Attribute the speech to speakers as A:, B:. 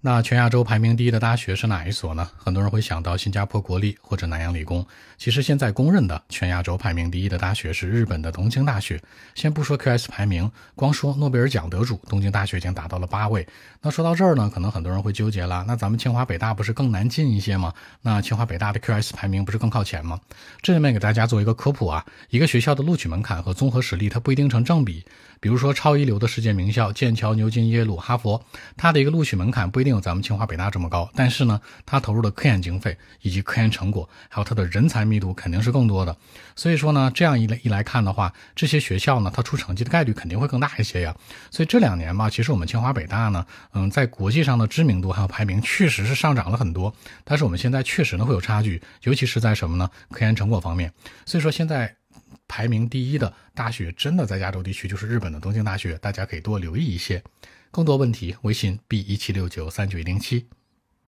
A: 那全亚洲排名第一的大学是哪一所呢？很多人会想到新加坡国立或者南洋理工。其实现在公认的全亚洲排名第一的大学是日本的东京大学。先不说 QS 排名，光说诺贝尔奖得主，东京大学已经达到了八位。那说到这儿呢，可能很多人会纠结了，那咱们清华北大不是更难进一些吗？那清华北大的 QS 排名不是更靠前吗？这里面给大家做一个科普啊，一个学校的录取门槛和综合实力它不一定成正比。比如说超一流的世界名校剑桥、牛津、耶鲁、哈佛，它的一个录取门槛不一定没有咱们清华北大这么高，但是呢，它投入的科研经费以及科研成果，还有它的人才密度肯定是更多的。所以说呢，这样一来一来看的话，这些学校呢，它出成绩的概率肯定会更大一些呀。所以这两年吧，其实我们清华北大呢，嗯，在国际上的知名度还有排名确实是上涨了很多，但是我们现在确实呢会有差距，尤其是在什么呢？科研成果方面。所以说现在。排名第一的大学真的在亚洲地区就是日本的东京大学，大家可以多留意一些。更多问题，微信 b 一七六九三九零七。